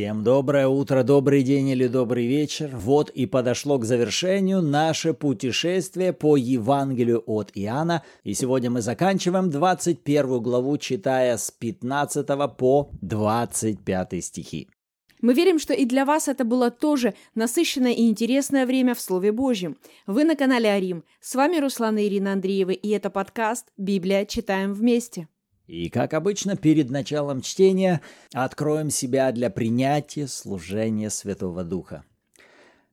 Всем доброе утро, добрый день или добрый вечер. Вот и подошло к завершению наше путешествие по Евангелию от Иоанна. И сегодня мы заканчиваем 21 главу, читая с 15 по 25 стихи. Мы верим, что и для вас это было тоже насыщенное и интересное время в Слове Божьем. Вы на канале Арим. С вами Руслана и Ирина Андреева, и это подкаст «Библия. Читаем вместе». И, как обычно, перед началом чтения откроем себя для принятия служения Святого Духа.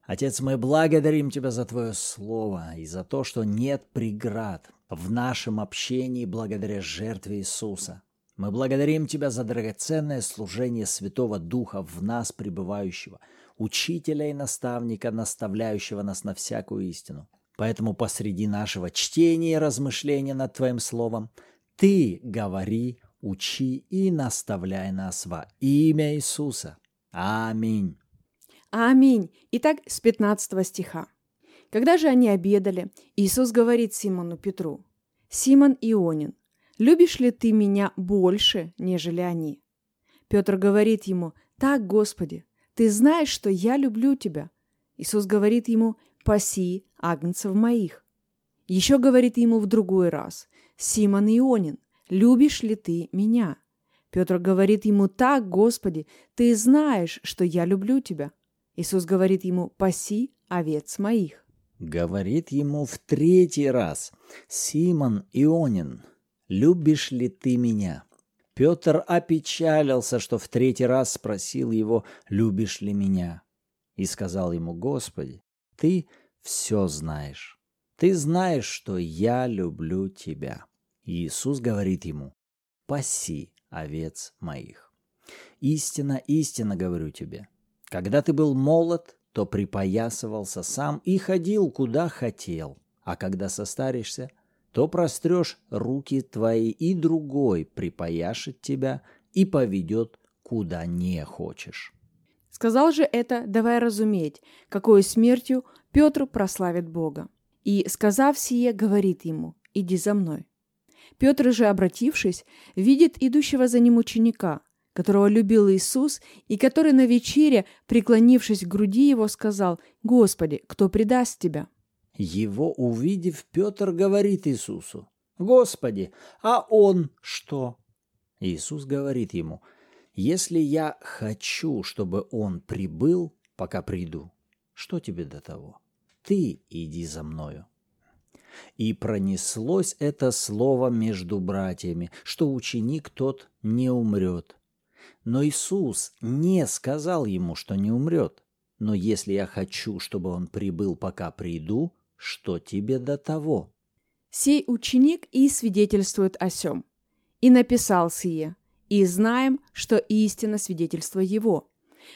Отец, мы благодарим Тебя за Твое Слово и за то, что нет преград в нашем общении благодаря жертве Иисуса. Мы благодарим Тебя за драгоценное служение Святого Духа в нас пребывающего, учителя и наставника, наставляющего нас на всякую истину. Поэтому посреди нашего чтения и размышления над Твоим Словом – ты говори, учи и наставляй нас во имя Иисуса. Аминь. Аминь. Итак, с 15 стиха. Когда же они обедали, Иисус говорит Симону Петру, «Симон Ионин, любишь ли ты меня больше, нежели они?» Петр говорит ему, «Так, Господи, ты знаешь, что я люблю тебя». Иисус говорит ему, «Паси агнцев моих». Еще говорит ему в другой раз, Симон Ионин, любишь ли ты меня?» Петр говорит ему, «Так, Господи, ты знаешь, что я люблю тебя». Иисус говорит ему, «Паси овец моих». Говорит ему в третий раз, «Симон Ионин, любишь ли ты меня?» Петр опечалился, что в третий раз спросил его, «Любишь ли меня?» И сказал ему, «Господи, ты все знаешь». Ты знаешь, что я люблю тебя. Иисус говорит ему, паси овец моих. Истина, истинно говорю тебе, когда ты был молод, то припоясывался сам и ходил, куда хотел, а когда состаришься, то прострешь руки твои, и другой припояшет тебя и поведет, куда не хочешь. Сказал же это, давая разуметь, какой смертью Петр прославит Бога и, сказав сие, говорит ему, «Иди за мной». Петр же, обратившись, видит идущего за ним ученика, которого любил Иисус, и который на вечере, преклонившись к груди его, сказал, «Господи, кто предаст тебя?» Его увидев, Петр говорит Иисусу, «Господи, а он что?» Иисус говорит ему, «Если я хочу, чтобы он прибыл, пока приду, что тебе до того?» ты иди за мною». И пронеслось это слово между братьями, что ученик тот не умрет. Но Иисус не сказал ему, что не умрет. Но если я хочу, чтобы он прибыл, пока приду, что тебе до того? Сей ученик и свидетельствует о сем. И написал сие, и знаем, что истина свидетельство его.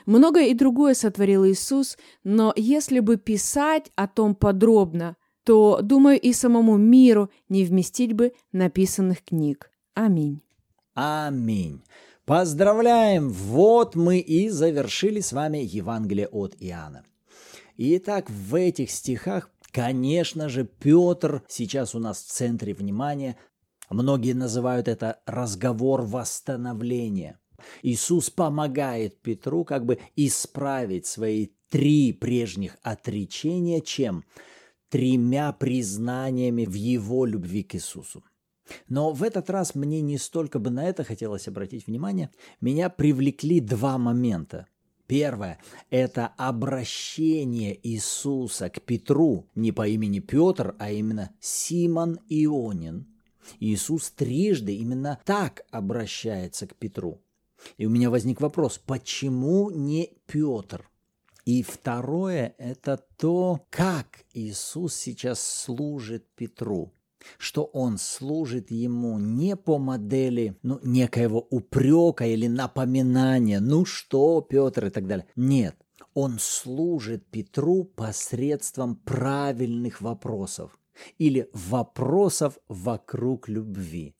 Многое и другое сотворил Иисус, но если бы писать о том подробно, то, думаю, и самому миру не вместить бы написанных книг. Аминь. Аминь. Поздравляем! Вот мы и завершили с вами Евангелие от Иоанна. Итак, в этих стихах, конечно же, Петр сейчас у нас в центре внимания. Многие называют это разговор восстановления. Иисус помогает Петру как бы исправить свои три прежних отречения, чем тремя признаниями в его любви к Иисусу. Но в этот раз мне не столько бы на это хотелось обратить внимание, меня привлекли два момента. Первое – это обращение Иисуса к Петру, не по имени Петр, а именно Симон Ионин. Иисус трижды именно так обращается к Петру. И у меня возник вопрос, почему не Петр? И второе – это то, как Иисус сейчас служит Петру что он служит ему не по модели ну, некоего упрека или напоминания, ну что, Петр и так далее. Нет, он служит Петру посредством правильных вопросов или вопросов вокруг любви.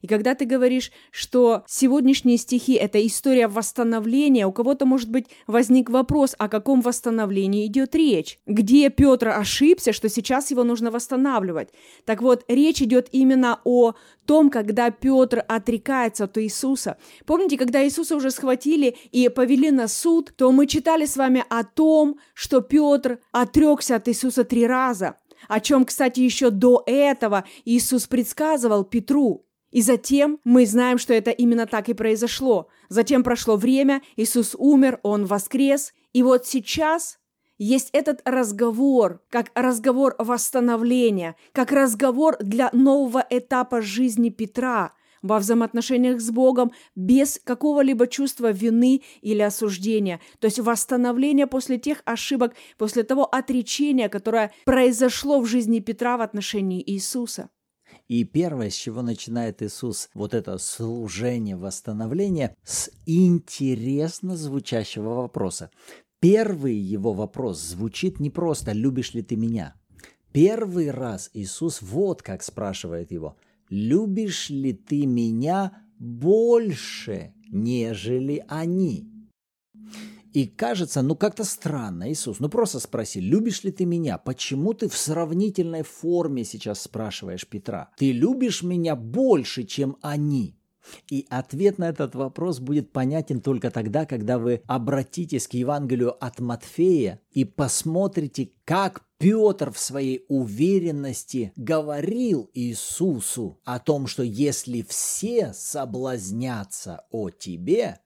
И когда ты говоришь, что сегодняшние стихи – это история восстановления, у кого-то, может быть, возник вопрос, о каком восстановлении идет речь? Где Петр ошибся, что сейчас его нужно восстанавливать? Так вот, речь идет именно о том, когда Петр отрекается от Иисуса. Помните, когда Иисуса уже схватили и повели на суд, то мы читали с вами о том, что Петр отрекся от Иисуса три раза о чем, кстати, еще до этого Иисус предсказывал Петру. И затем мы знаем, что это именно так и произошло. Затем прошло время, Иисус умер, Он воскрес. И вот сейчас есть этот разговор, как разговор восстановления, как разговор для нового этапа жизни Петра – во взаимоотношениях с Богом без какого-либо чувства вины или осуждения. То есть восстановление после тех ошибок, после того отречения, которое произошло в жизни Петра в отношении Иисуса. И первое, с чего начинает Иисус вот это служение восстановления, с интересно звучащего вопроса. Первый его вопрос звучит не просто «любишь ли ты меня?». Первый раз Иисус вот как спрашивает его – любишь ли ты меня больше, нежели они? И кажется, ну как-то странно, Иисус, ну просто спроси, любишь ли ты меня? Почему ты в сравнительной форме сейчас спрашиваешь Петра? Ты любишь меня больше, чем они? И ответ на этот вопрос будет понятен только тогда, когда вы обратитесь к Евангелию от Матфея и посмотрите, как Петр в своей уверенности говорил Иисусу о том, что если все соблазнятся о тебе,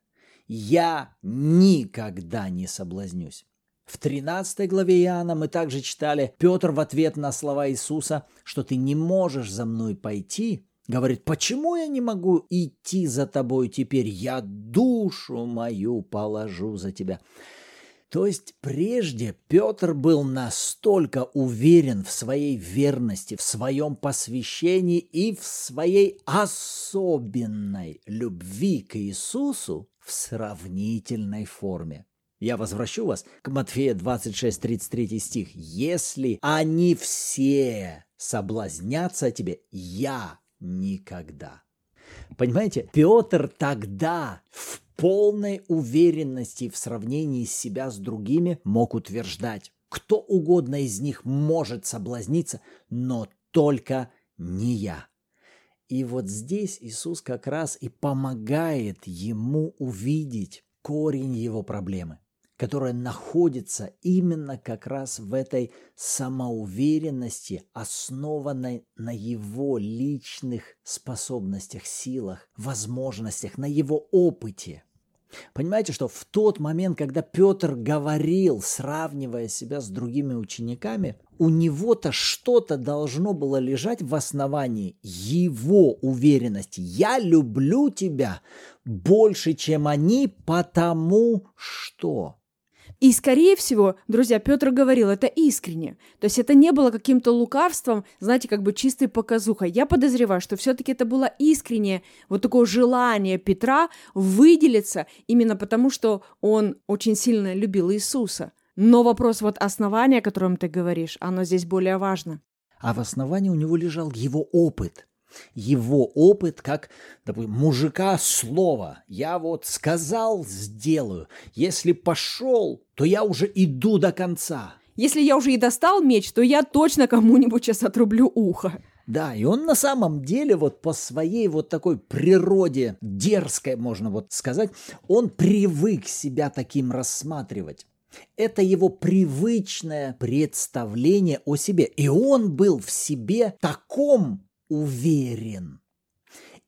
я никогда не соблазнюсь. В 13 главе Иоанна мы также читали Петр в ответ на слова Иисуса, что ты не можешь за мной пойти, Говорит, почему я не могу идти за тобой теперь? Я душу мою положу за тебя. То есть прежде Петр был настолько уверен в своей верности, в своем посвящении и в своей особенной любви к Иисусу в сравнительной форме. Я возвращу вас к Матфея 26, 33 стих. «Если они все соблазнятся тебе, я никогда. Понимаете, Петр тогда в полной уверенности в сравнении себя с другими мог утверждать, кто угодно из них может соблазниться, но только не я. И вот здесь Иисус как раз и помогает ему увидеть корень его проблемы которая находится именно как раз в этой самоуверенности, основанной на его личных способностях, силах, возможностях, на его опыте. Понимаете, что в тот момент, когда Петр говорил, сравнивая себя с другими учениками, у него-то что-то должно было лежать в основании его уверенности. Я люблю тебя больше, чем они, потому что. И, скорее всего, друзья, Петр говорил это искренне. То есть это не было каким-то лукавством, знаете, как бы чистой показухой. Я подозреваю, что все-таки это было искреннее вот такое желание Петра выделиться именно потому, что он очень сильно любил Иисуса. Но вопрос вот основания, о котором ты говоришь, оно здесь более важно. А в основании у него лежал его опыт – его опыт как, допустим, мужика слова. Я вот сказал, сделаю. Если пошел, то я уже иду до конца. Если я уже и достал меч, то я точно кому-нибудь сейчас отрублю ухо. Да, и он на самом деле вот по своей вот такой природе дерзкой, можно вот сказать, он привык себя таким рассматривать. Это его привычное представление о себе. И он был в себе таком уверен.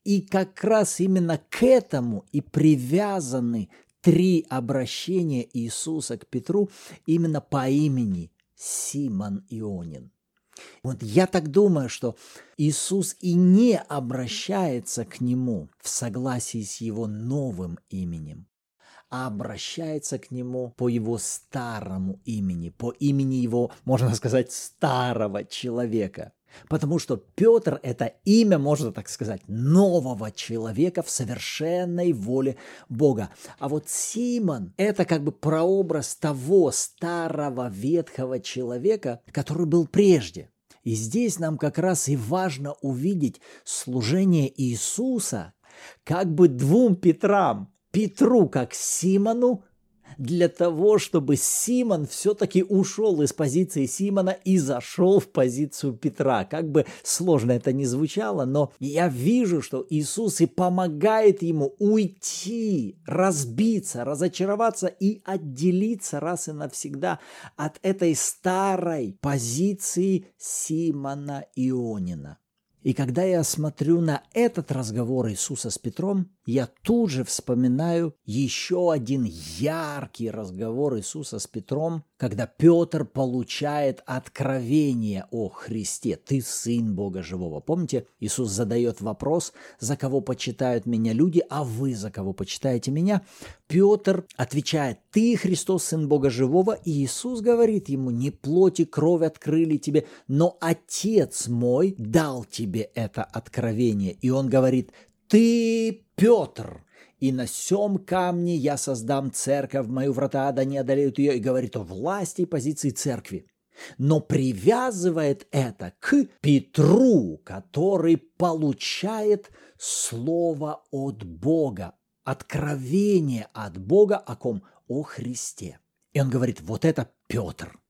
И как раз именно к этому и привязаны три обращения Иисуса к Петру именно по имени Симон Ионин. Вот я так думаю, что Иисус и не обращается к нему в согласии с его новым именем, а обращается к нему по его старому имени, по имени его, можно сказать, старого человека. Потому что Петр – это имя, можно так сказать, нового человека в совершенной воле Бога. А вот Симон – это как бы прообраз того старого ветхого человека, который был прежде. И здесь нам как раз и важно увидеть служение Иисуса как бы двум Петрам. Петру как Симону, для того, чтобы Симон все-таки ушел из позиции Симона и зашел в позицию Петра. Как бы сложно это ни звучало, но я вижу, что Иисус и помогает ему уйти, разбиться, разочароваться и отделиться раз и навсегда от этой старой позиции Симона Ионина. И когда я смотрю на этот разговор Иисуса с Петром, я тут же вспоминаю еще один яркий разговор Иисуса с Петром, когда Петр получает откровение о Христе. Ты сын Бога живого. Помните, Иисус задает вопрос, за кого почитают меня люди, а вы за кого почитаете меня? Петр отвечает, ты Христос, сын Бога живого, и Иисус говорит ему, не плоть и кровь открыли тебе, но Отец мой дал тебе это откровение. И он говорит, ты Петр, и на сем камне я создам церковь, мою врата да не одолеют ее, и говорит о власти и позиции церкви. Но привязывает это к Петру, который получает слово от Бога, откровение от Бога о ком? О Христе. И он говорит, вот это Петр –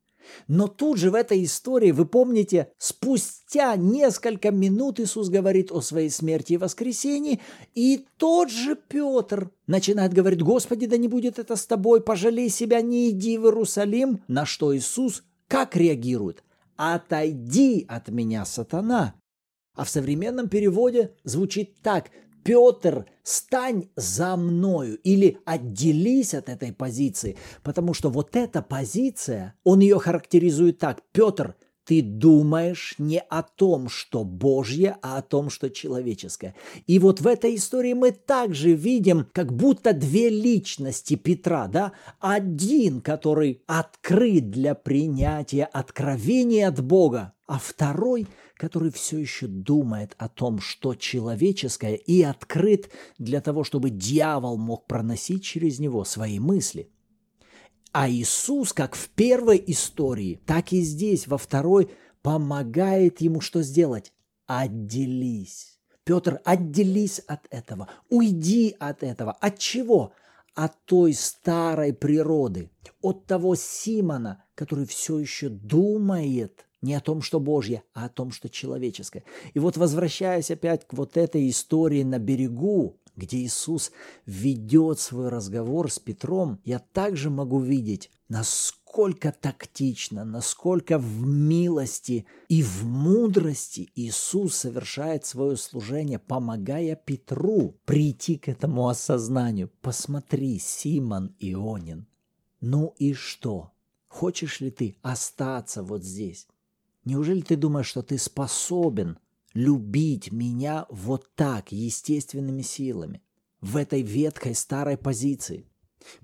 но тут же в этой истории, вы помните, спустя несколько минут Иисус говорит о своей смерти и воскресении, и тот же Петр начинает говорить, «Господи, да не будет это с тобой, пожалей себя, не иди в Иерусалим», на что Иисус как реагирует? «Отойди от меня, сатана». А в современном переводе звучит так – Петр, стань за мною или отделись от этой позиции, потому что вот эта позиция, он ее характеризует так. Петр, ты думаешь не о том, что Божье, а о том, что человеческое. И вот в этой истории мы также видим, как будто две личности Петра, да? Один, который открыт для принятия откровения от Бога, а второй – который все еще думает о том, что человеческое, и открыт для того, чтобы дьявол мог проносить через него свои мысли. А Иисус, как в первой истории, так и здесь, во второй, помогает ему что сделать? Отделись. Петр, отделись от этого, уйди от этого. От чего? От той старой природы, от того Симона, который все еще думает не о том, что Божье, а о том, что человеческое. И вот возвращаясь опять к вот этой истории на берегу, где Иисус ведет свой разговор с Петром, я также могу видеть, насколько тактично, насколько в милости и в мудрости Иисус совершает свое служение, помогая Петру прийти к этому осознанию. Посмотри, Симон Ионин. Ну и что? Хочешь ли ты остаться вот здесь? Неужели ты думаешь, что ты способен любить меня вот так, естественными силами, в этой ветхой старой позиции?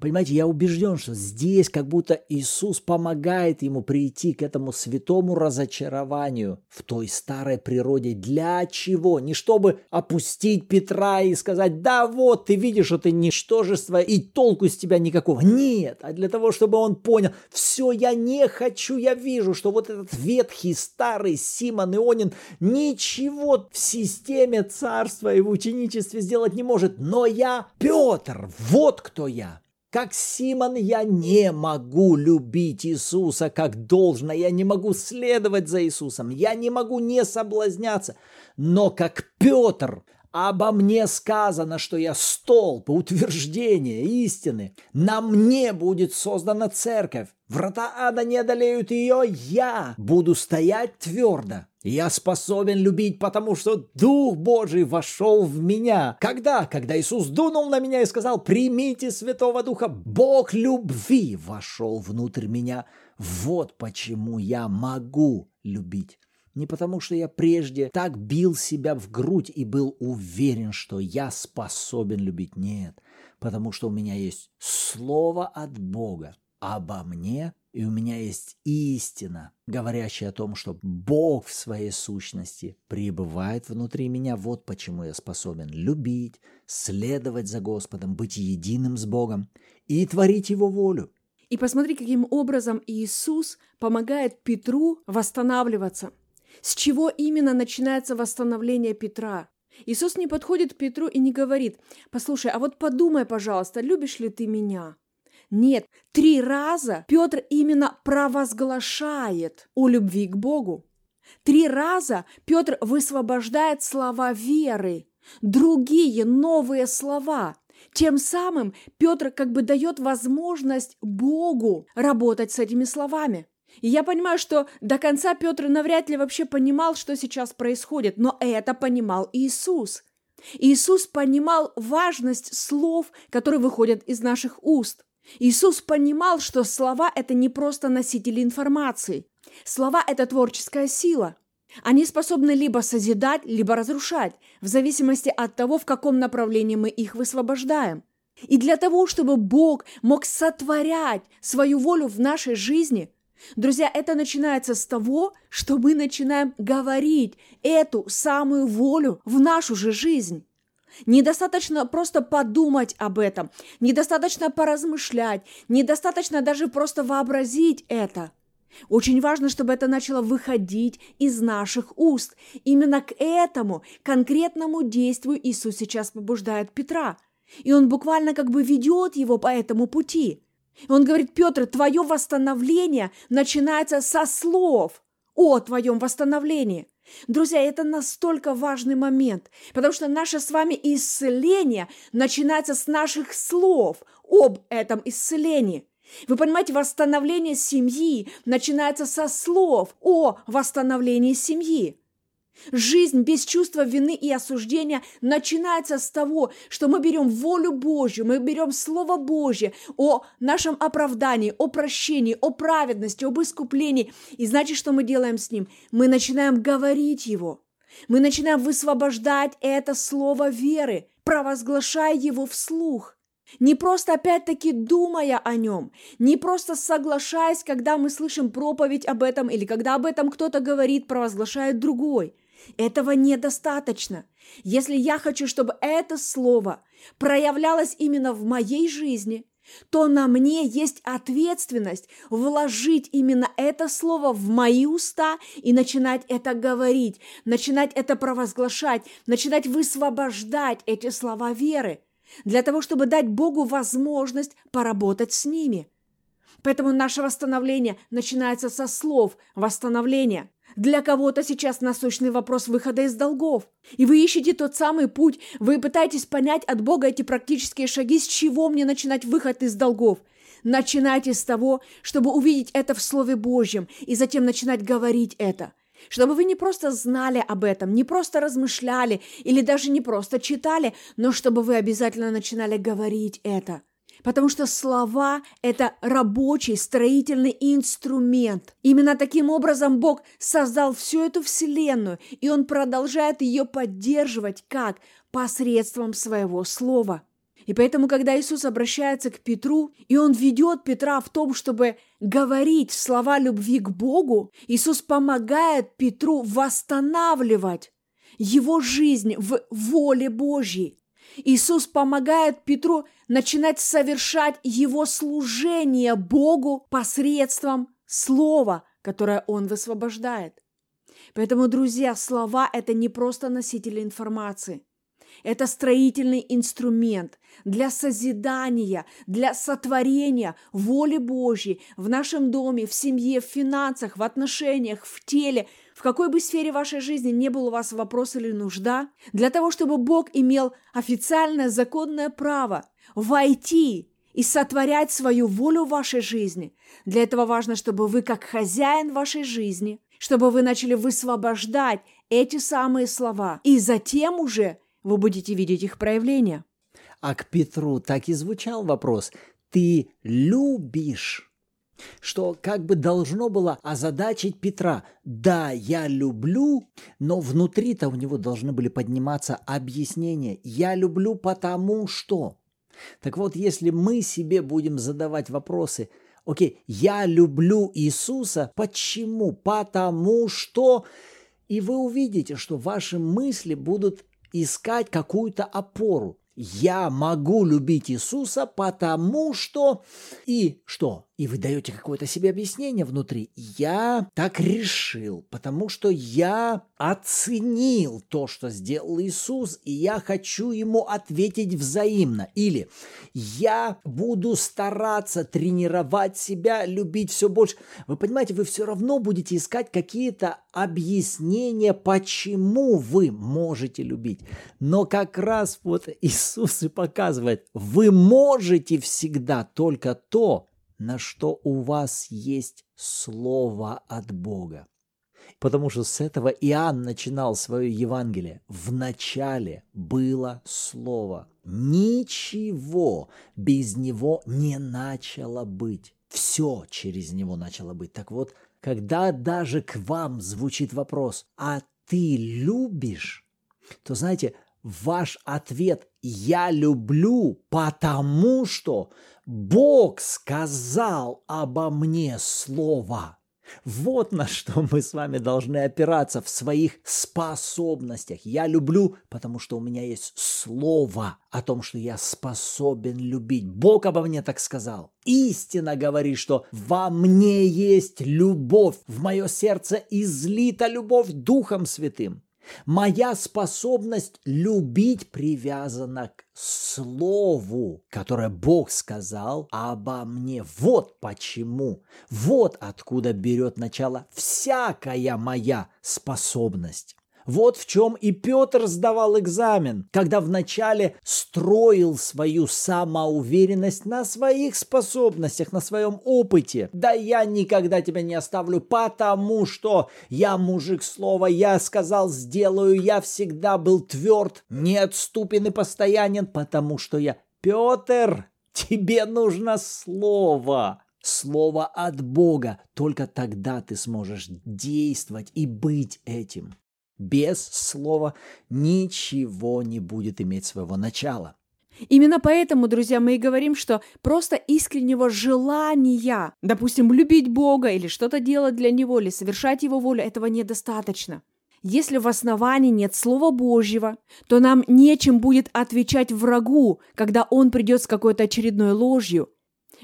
Понимаете, я убежден, что здесь как будто Иисус помогает ему прийти к этому святому разочарованию в той старой природе. Для чего? Не чтобы опустить Петра и сказать, да вот, ты видишь, что ты ничтожество и толку с тебя никакого. Нет, а для того, чтобы он понял, все, я не хочу, я вижу, что вот этот ветхий старый Симон Ионин ничего в системе царства и в ученичестве сделать не может, но я Петр, вот кто я. Как Симон я не могу любить Иисуса как должно, я не могу следовать за Иисусом, я не могу не соблазняться. Но как Петр, обо мне сказано, что я столб, утверждение истины. На мне будет создана церковь. Врата ада не одолеют ее, я буду стоять твердо. Я способен любить, потому что Дух Божий вошел в меня. Когда? Когда Иисус дунул на меня и сказал, примите Святого Духа. Бог любви вошел внутрь меня. Вот почему я могу любить. Не потому, что я прежде так бил себя в грудь и был уверен, что я способен любить. Нет, потому что у меня есть слово от Бога обо мне и у меня есть истина, говорящая о том, что Бог в своей сущности пребывает внутри меня. Вот почему я способен любить, следовать за Господом, быть единым с Богом и творить Его волю. И посмотри, каким образом Иисус помогает Петру восстанавливаться. С чего именно начинается восстановление Петра? Иисус не подходит к Петру и не говорит, послушай, а вот подумай, пожалуйста, любишь ли ты меня? Нет, три раза Петр именно провозглашает о любви к Богу. Три раза Петр высвобождает слова веры, другие новые слова. Тем самым Петр как бы дает возможность Богу работать с этими словами. И я понимаю, что до конца Петр навряд ли вообще понимал, что сейчас происходит, но это понимал Иисус. Иисус понимал важность слов, которые выходят из наших уст. Иисус понимал, что слова – это не просто носители информации. Слова – это творческая сила. Они способны либо созидать, либо разрушать, в зависимости от того, в каком направлении мы их высвобождаем. И для того, чтобы Бог мог сотворять свою волю в нашей жизни, друзья, это начинается с того, что мы начинаем говорить эту самую волю в нашу же жизнь. Недостаточно просто подумать об этом, недостаточно поразмышлять, недостаточно даже просто вообразить это. Очень важно, чтобы это начало выходить из наших уст. Именно к этому конкретному действию Иисус сейчас побуждает Петра. И он буквально как бы ведет его по этому пути. Он говорит, Петр, твое восстановление начинается со слов о твоем восстановлении. Друзья, это настолько важный момент, потому что наше с вами исцеление начинается с наших слов об этом исцелении. Вы понимаете, восстановление семьи начинается со слов о восстановлении семьи. Жизнь без чувства вины и осуждения начинается с того, что мы берем волю Божью, мы берем Слово Божье о нашем оправдании, о прощении, о праведности, об искуплении. И значит, что мы делаем с ним? Мы начинаем говорить его. Мы начинаем высвобождать это слово веры, провозглашая его вслух. Не просто опять-таки думая о нем, не просто соглашаясь, когда мы слышим проповедь об этом или когда об этом кто-то говорит, провозглашает другой. Этого недостаточно. Если я хочу, чтобы это слово проявлялось именно в моей жизни, то на мне есть ответственность вложить именно это слово в мои уста и начинать это говорить, начинать это провозглашать, начинать высвобождать эти слова веры – для того, чтобы дать Богу возможность поработать с ними. Поэтому наше восстановление начинается со слов восстановления. Для кого-то сейчас насущный вопрос выхода из долгов. И вы ищете тот самый путь, вы пытаетесь понять от Бога эти практические шаги, с чего мне начинать выход из долгов. Начинайте с того, чтобы увидеть это в Слове Божьем, и затем начинать говорить это – чтобы вы не просто знали об этом, не просто размышляли или даже не просто читали, но чтобы вы обязательно начинали говорить это. Потому что слова – это рабочий строительный инструмент. Именно таким образом Бог создал всю эту вселенную, и Он продолжает ее поддерживать как посредством своего слова. И поэтому, когда Иисус обращается к Петру, и он ведет Петра в том, чтобы говорить слова любви к Богу, Иисус помогает Петру восстанавливать его жизнь в воле Божьей. Иисус помогает Петру начинать совершать его служение Богу посредством слова, которое он высвобождает. Поэтому, друзья, слова – это не просто носители информации – это строительный инструмент для созидания, для сотворения воли Божьей в нашем доме, в семье, в финансах, в отношениях, в теле, в какой бы сфере вашей жизни не был у вас вопрос или нужда, для того, чтобы Бог имел официальное законное право войти и сотворять свою волю в вашей жизни. Для этого важно, чтобы вы, как хозяин вашей жизни, чтобы вы начали высвобождать эти самые слова. И затем уже вы будете видеть их проявления. А к Петру так и звучал вопрос «Ты любишь?» Что как бы должно было озадачить Петра. Да, я люблю, но внутри-то у него должны были подниматься объяснения. Я люблю потому что. Так вот, если мы себе будем задавать вопросы, окей, я люблю Иисуса, почему? Потому что... И вы увидите, что ваши мысли будут искать какую-то опору. Я могу любить Иисуса, потому что... И что? И вы даете какое-то себе объяснение внутри. Я так решил, потому что я оценил то, что сделал Иисус, и я хочу ему ответить взаимно. Или я буду стараться тренировать себя, любить все больше. Вы понимаете, вы все равно будете искать какие-то объяснения, почему вы можете любить. Но как раз вот Иисус и показывает, вы можете всегда только то, на что у вас есть слово от Бога. Потому что с этого Иоанн начинал свое Евангелие. В начале было слово. Ничего без него не начало быть. Все через него начало быть. Так вот, когда даже к вам звучит вопрос, а ты любишь, то знаете, ваш ответ «я люблю, потому что Бог сказал обо мне слово». Вот на что мы с вами должны опираться в своих способностях. Я люблю, потому что у меня есть слово о том, что я способен любить. Бог обо мне так сказал. Истина говорит, что во мне есть любовь. В мое сердце излита любовь Духом Святым. Моя способность любить привязана к слову, которое Бог сказал обо мне. Вот почему, вот откуда берет начало всякая моя способность. Вот в чем и Петр сдавал экзамен, когда вначале строил свою самоуверенность на своих способностях, на своем опыте. Да я никогда тебя не оставлю, потому что я мужик слова, я сказал, сделаю, я всегда был тверд, неотступен и постоянен, потому что я Петр, тебе нужно слово. Слово от Бога. Только тогда ты сможешь действовать и быть этим. Без слова ничего не будет иметь своего начала. Именно поэтому, друзья, мы и говорим, что просто искреннего желания, допустим, любить Бога или что-то делать для Него, или совершать Его волю, этого недостаточно. Если в основании нет Слова Божьего, то нам нечем будет отвечать врагу, когда он придет с какой-то очередной ложью.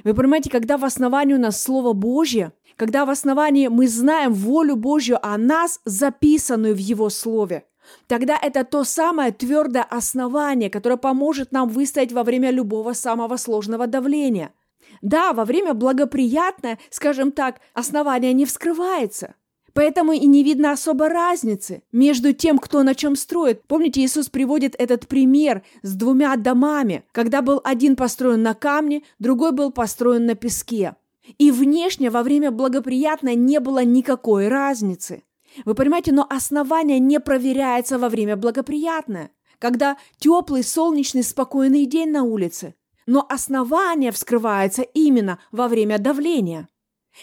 Вы понимаете, когда в основании у нас Слово Божье, когда в основании мы знаем волю Божью о нас, записанную в Его Слове, тогда это то самое твердое основание, которое поможет нам выстоять во время любого самого сложного давления. Да, во время благоприятное, скажем так, основание не вскрывается. Поэтому и не видно особо разницы между тем, кто на чем строит. Помните, Иисус приводит этот пример с двумя домами, когда был один построен на камне, другой был построен на песке. И внешне во время благоприятное не было никакой разницы. Вы понимаете, но основание не проверяется во время благоприятное, когда теплый, солнечный, спокойный день на улице. Но основание вскрывается именно во время давления.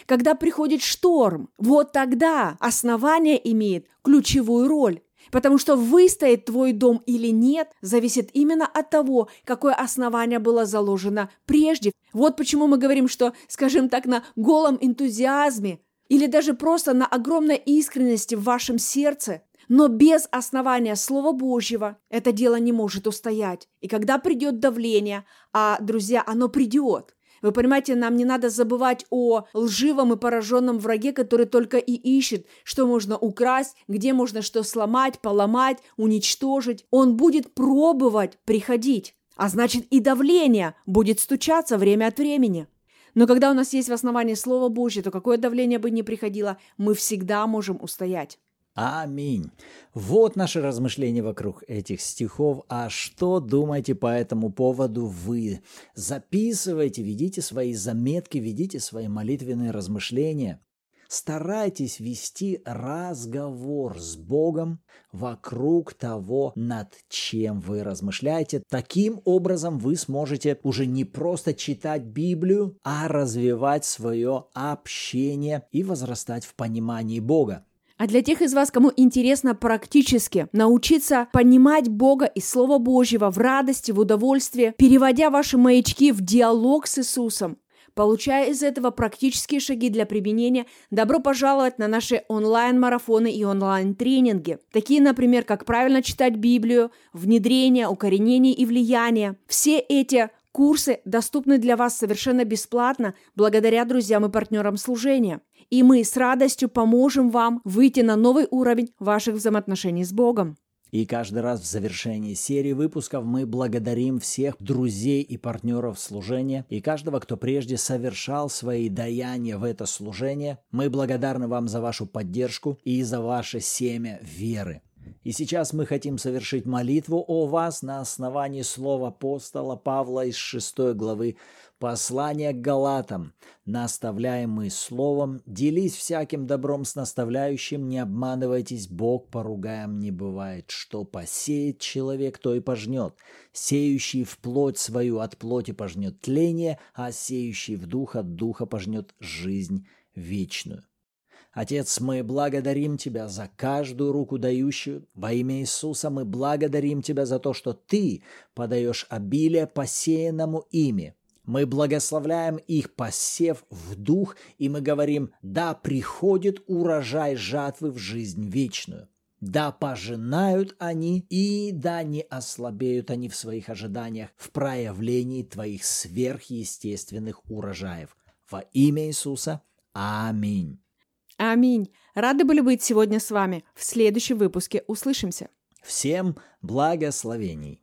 Когда приходит шторм, вот тогда основание имеет ключевую роль. Потому что выстоит твой дом или нет, зависит именно от того, какое основание было заложено прежде. Вот почему мы говорим, что, скажем так, на голом энтузиазме или даже просто на огромной искренности в вашем сердце, но без основания Слова Божьего это дело не может устоять. И когда придет давление, а, друзья, оно придет, вы понимаете, нам не надо забывать о лживом и пораженном враге, который только и ищет, что можно украсть, где можно что сломать, поломать, уничтожить. Он будет пробовать приходить, а значит и давление будет стучаться время от времени. Но когда у нас есть в основании Слово Божье, то какое давление бы ни приходило, мы всегда можем устоять. Аминь. Вот наши размышления вокруг этих стихов. А что думаете по этому поводу вы? Записывайте, ведите свои заметки, ведите свои молитвенные размышления. Старайтесь вести разговор с Богом вокруг того, над чем вы размышляете. Таким образом вы сможете уже не просто читать Библию, а развивать свое общение и возрастать в понимании Бога. А для тех из вас, кому интересно практически научиться понимать Бога и Слова Божьего в радости, в удовольствии, переводя ваши маячки в диалог с Иисусом, получая из этого практические шаги для применения, добро пожаловать на наши онлайн-марафоны и онлайн-тренинги, такие, например, как правильно читать Библию, внедрение, укоренение и влияние. Все эти Курсы доступны для вас совершенно бесплатно благодаря друзьям и партнерам служения. И мы с радостью поможем вам выйти на новый уровень ваших взаимоотношений с Богом. И каждый раз в завершении серии выпусков мы благодарим всех друзей и партнеров служения и каждого, кто прежде совершал свои даяния в это служение. Мы благодарны вам за вашу поддержку и за ваше семя веры. И сейчас мы хотим совершить молитву о вас на основании слова апостола Павла из 6 главы послания к Галатам. Наставляемый словом, делись всяким добром с наставляющим, не обманывайтесь, Бог поругаем не бывает. Что посеет человек, то и пожнет. Сеющий в плоть свою от плоти пожнет тление, а сеющий в дух от духа пожнет жизнь вечную. Отец, мы благодарим Тебя за каждую руку дающую. Во имя Иисуса мы благодарим Тебя за то, что Ты подаешь обилие посеянному ими. Мы благословляем их посев в дух, и мы говорим, да, приходит урожай жатвы в жизнь вечную. Да пожинают они, и да не ослабеют они в своих ожиданиях в проявлении Твоих сверхъестественных урожаев. Во имя Иисуса. Аминь. Аминь. Рады были быть сегодня с вами. В следующем выпуске услышимся. Всем благословений.